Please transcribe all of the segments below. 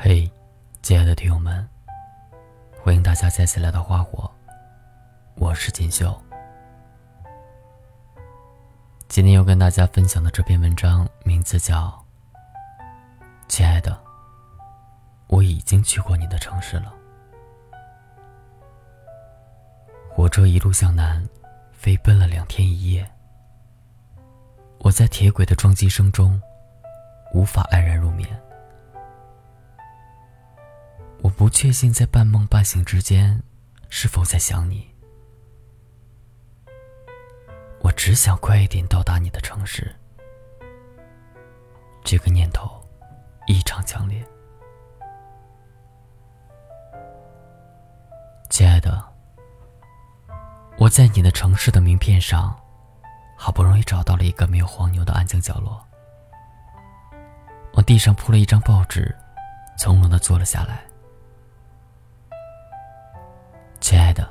嘿，亲爱的听友们，欢迎大家再次来到花火，我是锦绣。今天要跟大家分享的这篇文章名字叫《亲爱的，我已经去过你的城市了》。火车一路向南，飞奔了两天一夜。我在铁轨的撞击声中，无法安然入眠。我不确信在半梦半醒之间，是否在想你。我只想快一点到达你的城市。这个念头异常强烈，亲爱的。我在你的城市的名片上，好不容易找到了一个没有黄牛的安静角落。往地上铺了一张报纸，从容的坐了下来。亲爱的，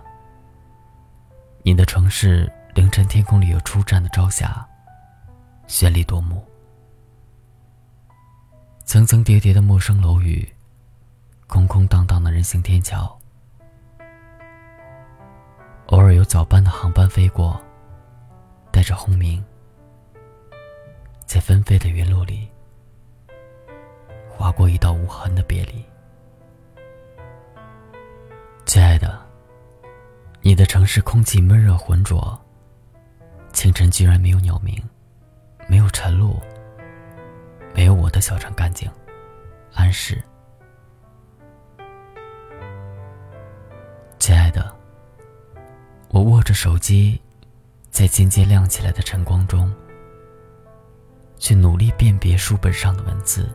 你的城市凌晨天空里有初绽的朝霞，绚丽夺目。层层叠叠的陌生楼宇，空空荡荡的人行天桥，偶尔有早班的航班飞过，带着轰鸣，在纷飞的云路里，划过一道无痕的别离。亲爱的。你的城市空气闷热浑浊，清晨居然没有鸟鸣，没有晨露，没有我的小城干净、安适。亲爱的，我握着手机，在渐渐亮起来的晨光中，去努力辨别书本上的文字，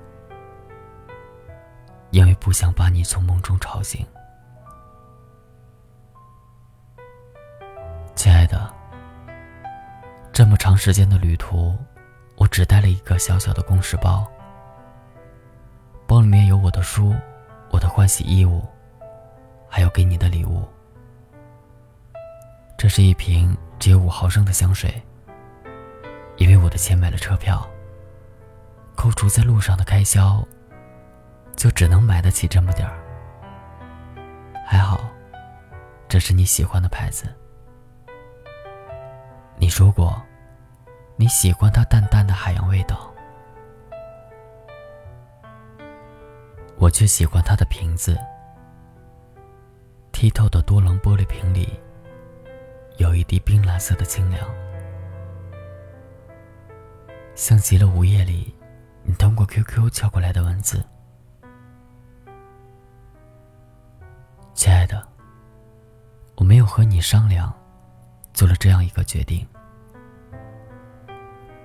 因为不想把你从梦中吵醒。这么长时间的旅途，我只带了一个小小的公事包。包里面有我的书、我的换洗衣物，还有给你的礼物。这是一瓶只有五毫升的香水。因为我的钱买了车票，扣除在路上的开销，就只能买得起这么点儿。还好，这是你喜欢的牌子。你说过，你喜欢它淡淡的海洋味道，我却喜欢它的瓶子。剔透的多棱玻璃瓶里，有一滴冰蓝色的清凉，像极了午夜里你通过 QQ 敲过来的文字。亲爱的，我没有和你商量。做了这样一个决定，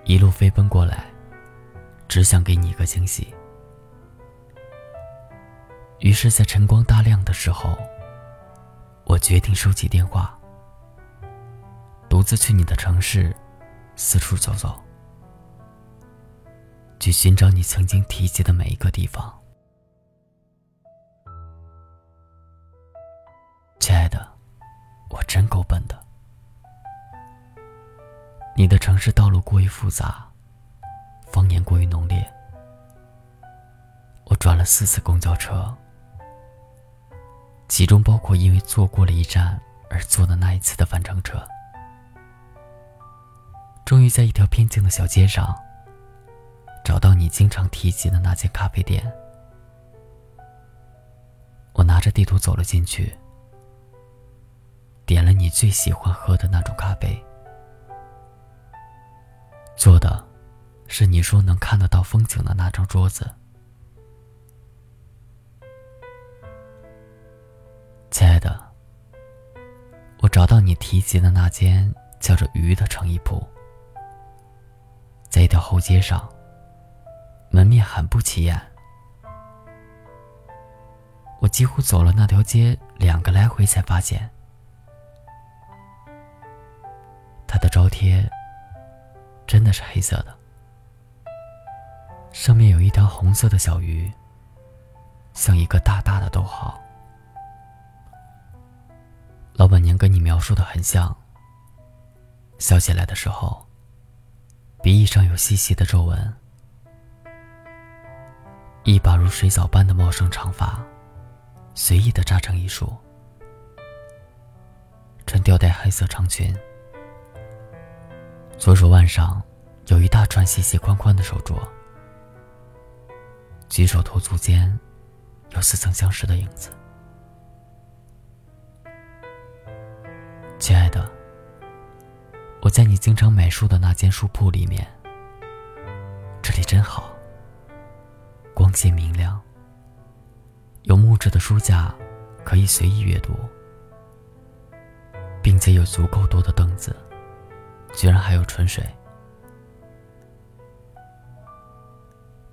一路飞奔过来，只想给你一个惊喜。于是，在晨光大亮的时候，我决定收起电话，独自去你的城市，四处走走，去寻找你曾经提及的每一个地方。亲爱的，我真够笨。你的城市道路过于复杂，方言过于浓烈。我转了四次公交车，其中包括因为坐过了一站而坐的那一次的返程车。终于在一条偏静的小街上，找到你经常提及的那间咖啡店。我拿着地图走了进去，点了你最喜欢喝的那种咖啡。坐的，是你说能看得到风景的那张桌子。亲爱的，我找到你提及的那间叫着“鱼”的成衣铺，在一条后街上，门面很不起眼。我几乎走了那条街两个来回，才发现，它的招贴。真的是黑色的，上面有一条红色的小鱼，像一个大大的逗号。老板娘跟你描述的很像，笑起来的时候，鼻翼上有细细的皱纹。一把如水藻般的茂盛长发，随意的扎成一束，穿吊带黑色长裙，左手腕上有一大串细细宽宽的手镯，举手投足间有似曾相识的影子。亲爱的，我在你经常买书的那间书铺里面，这里真好。光线明亮，有木质的书架，可以随意阅读，并且有足够多的凳子，居然还有春水。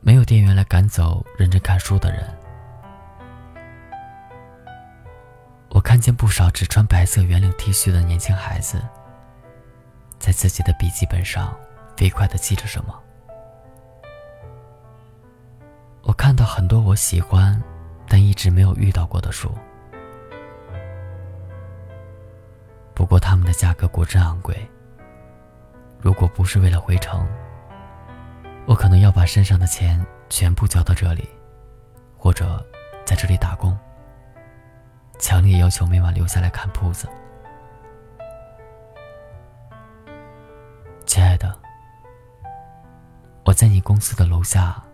没有店员来赶走认真看书的人。我看见不少只穿白色圆领 T 恤的年轻孩子，在自己的笔记本上飞快的记着什么。我看到很多我喜欢，但一直没有遇到过的书。不过他们的价格果真昂贵。如果不是为了回城，我可能要把身上的钱全部交到这里，或者在这里打工。强烈要求每晚留下来看铺子。亲爱的，我在你公司的楼下。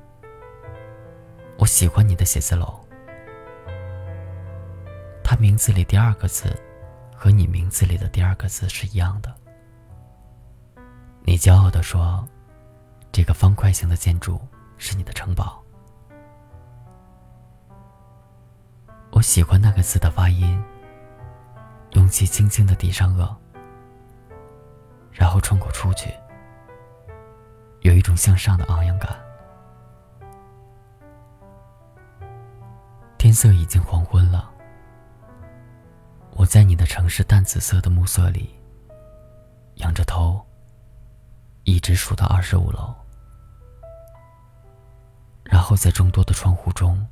我喜欢你的写字楼，它名字里第二个字和你名字里的第二个字是一样的。你骄傲地说：“这个方块形的建筑是你的城堡。”我喜欢那个字的发音，用气轻轻的抵上颚，然后冲口出去，有一种向上的昂扬感。天色已经黄昏了，我在你的城市淡紫色的暮色里，仰着头，一直数到二十五楼，然后在众多的窗户中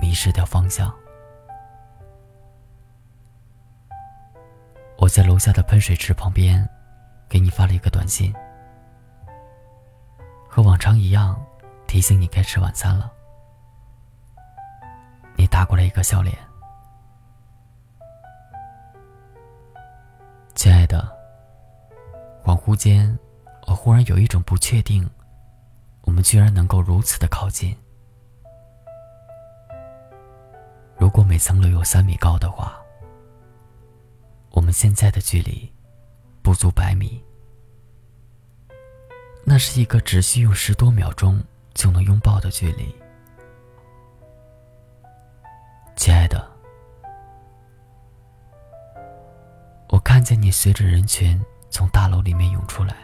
迷失掉方向。我在楼下的喷水池旁边，给你发了一个短信，和往常一样，提醒你该吃晚餐了。你打过来一个笑脸，亲爱的。恍惚间，我忽然有一种不确定，我们居然能够如此的靠近。如果每层楼有三米高的话，我们现在的距离不足百米，那是一个只需用十多秒钟就能拥抱的距离。亲爱的，我看见你随着人群从大楼里面涌出来，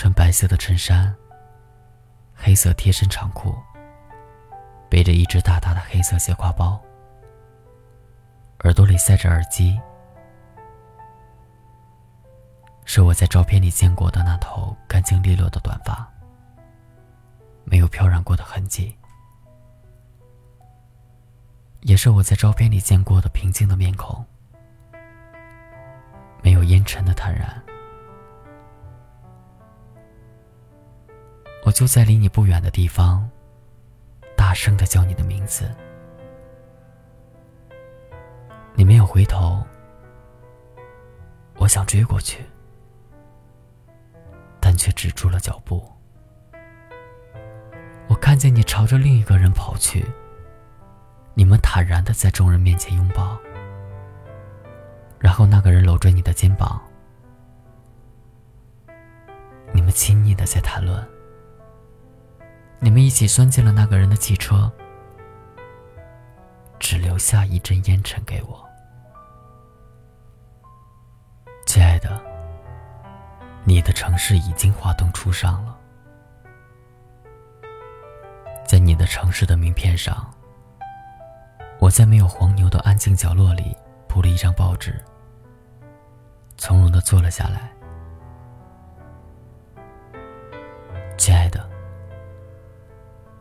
穿白色的衬衫，黑色贴身长裤，背着一只大大的黑色斜挎包，耳朵里塞着耳机，是我在照片里见过的那头干净利落的短发，没有飘染过的痕迹。也是我在照片里见过的平静的面孔，没有烟尘的坦然。我就在离你不远的地方，大声的叫你的名字。你没有回头，我想追过去，但却止住了脚步。我看见你朝着另一个人跑去。你们坦然的在众人面前拥抱，然后那个人搂着你的肩膀，你们亲昵的在谈论，你们一起钻进了那个人的汽车，只留下一阵烟尘给我。亲爱的，你的城市已经华灯初上了，在你的城市的名片上。我在没有黄牛的安静角落里铺了一张报纸，从容的坐了下来。亲爱的，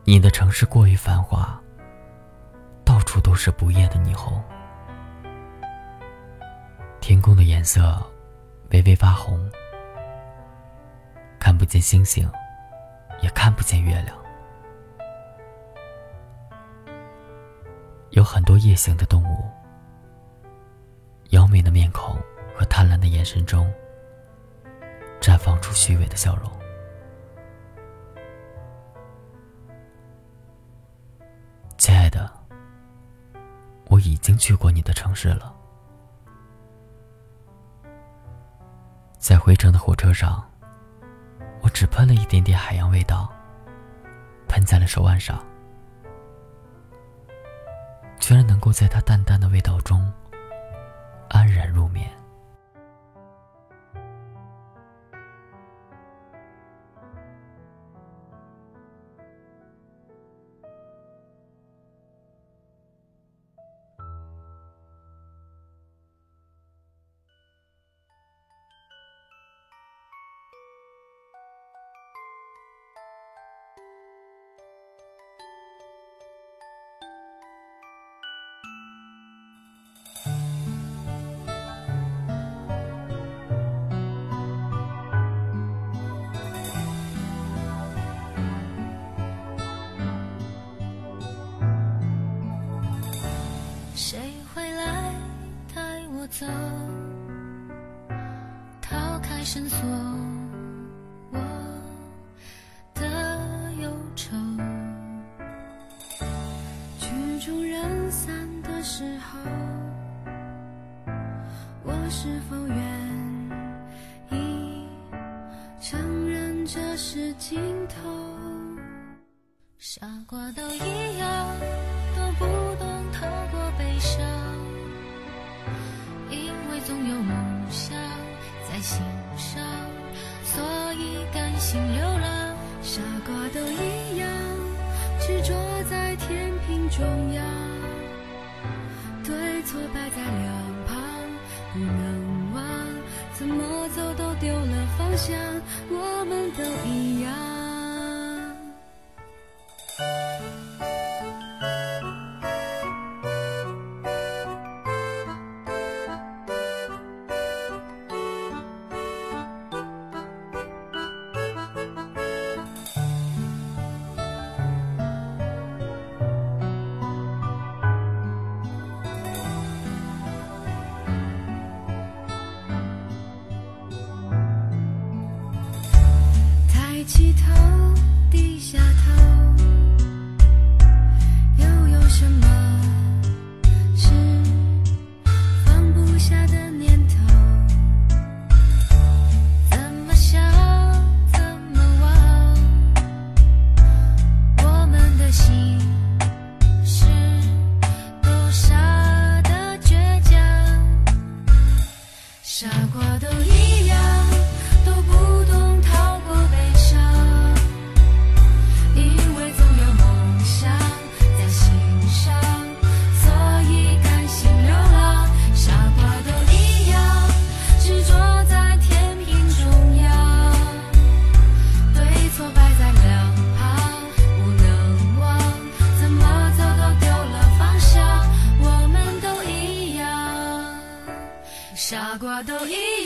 你的城市过于繁华到处都是不夜的霓虹。天空的颜色微微发红看不见星星也看不见月亮。有很多夜行的动物妖媚的面孔和贪婪的眼神中绽放出虚伪的笑容。亲爱的，我已经去过你的城市了，在回程的火车上，我只喷了一点点海洋味道，喷在了手腕上。居然能够在它淡淡的味道中安然入眠。逃开绳索，我的忧愁。曲终人散的时候，我是否愿意承认这是尽头？傻瓜都一样，都不懂透过悲伤。因为总有梦想在心伤，所以甘心流浪。傻瓜都一样，执着在天平中央，对错摆在两旁，不能忘，怎么走都丢了方向。我起头，低下头，又有什么？傻瓜都一